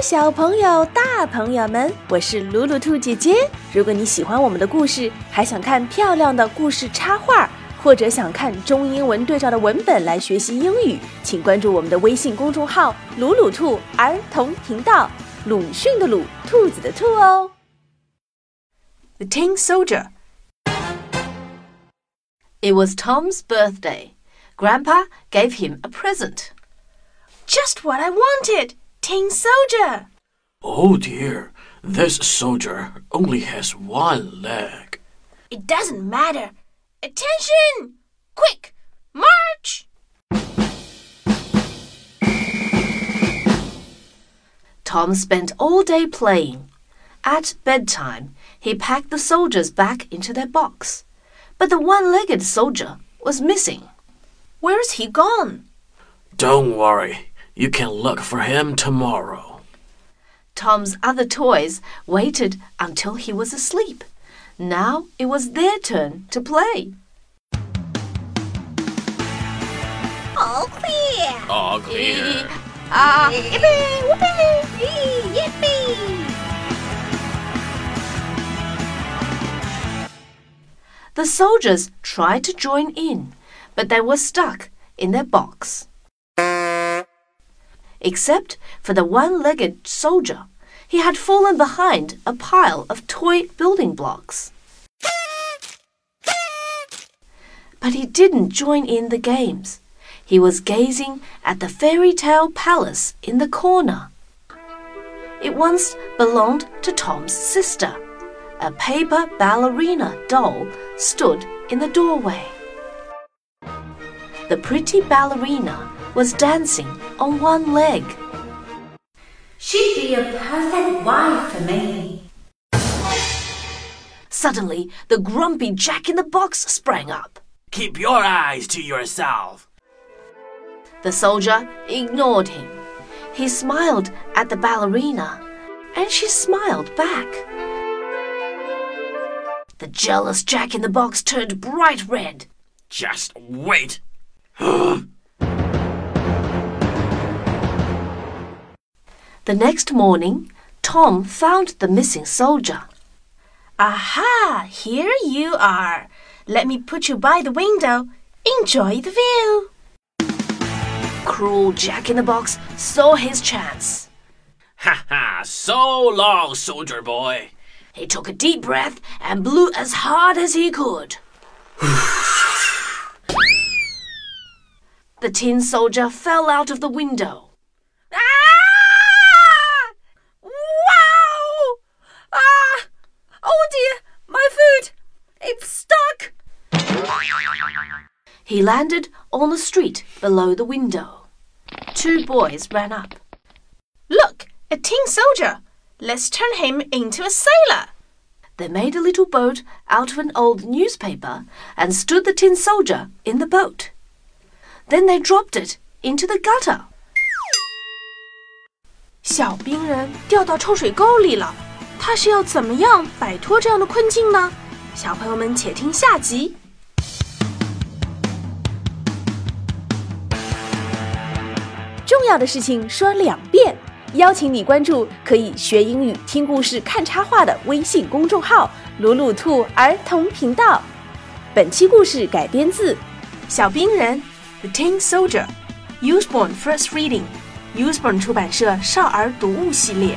小朋友、大朋友们，我是鲁鲁兔姐姐。如果你喜欢我们的故事，还想看漂亮的故事插画，或者想看中英文对照的文本来学习英语，请关注我们的微信公众号“鲁鲁兔儿童频道”。鲁迅的鲁，兔子的兔哦。The Tin Soldier. It was Tom's birthday. Grandpa gave him a present. Just what I wanted! Tin Soldier! Oh dear, this soldier only has one leg. It doesn't matter. Attention! Quick! March! Tom spent all day playing. At bedtime, he packed the soldiers back into their box. But the one legged soldier was missing. Where's he gone? Don't worry, you can look for him tomorrow. Tom's other toys waited until he was asleep. Now it was their turn to play. All clear! All clear. Ah, Yippee! Whoopee! Yippee! The soldiers tried to join in, but they were stuck in their box. Except for the one legged soldier, he had fallen behind a pile of toy building blocks. But he didn't join in the games. He was gazing at the fairy tale palace in the corner. It once belonged to Tom's sister. A paper ballerina doll stood in the doorway. The pretty ballerina was dancing on one leg. She'd be a perfect wife for me. Suddenly, the grumpy Jack in the Box sprang up. Keep your eyes to yourself. The soldier ignored him. He smiled at the ballerina, and she smiled back. The jealous Jack in the Box turned bright red. Just wait. The next morning, Tom found the missing soldier. Aha! Here you are. Let me put you by the window. Enjoy the view. Cruel Jack in the Box saw his chance. Ha ha, so long, soldier boy. He took a deep breath and blew as hard as he could. the tin soldier fell out of the window. Ah! Wow! Ah! Oh dear, my food! It's stuck! He landed on the street below the window. Two boys ran up. Look, a tin soldier. Let's turn him into a sailor. They made a little boat out of an old newspaper and stood the tin soldier in the boat. Then they dropped it into the gutter. 小兵人掉到臭水沟里了，他是要怎么样摆脱这样的困境呢？小朋友们且听下集。 重要的事情说两遍，邀请你关注可以学英语、听故事、看插画的微信公众号“鲁鲁兔儿童频道”。本期故事改编自《小兵人》The Tin Soldier，Usborne First Reading，Usborne 出版社少儿读物系列。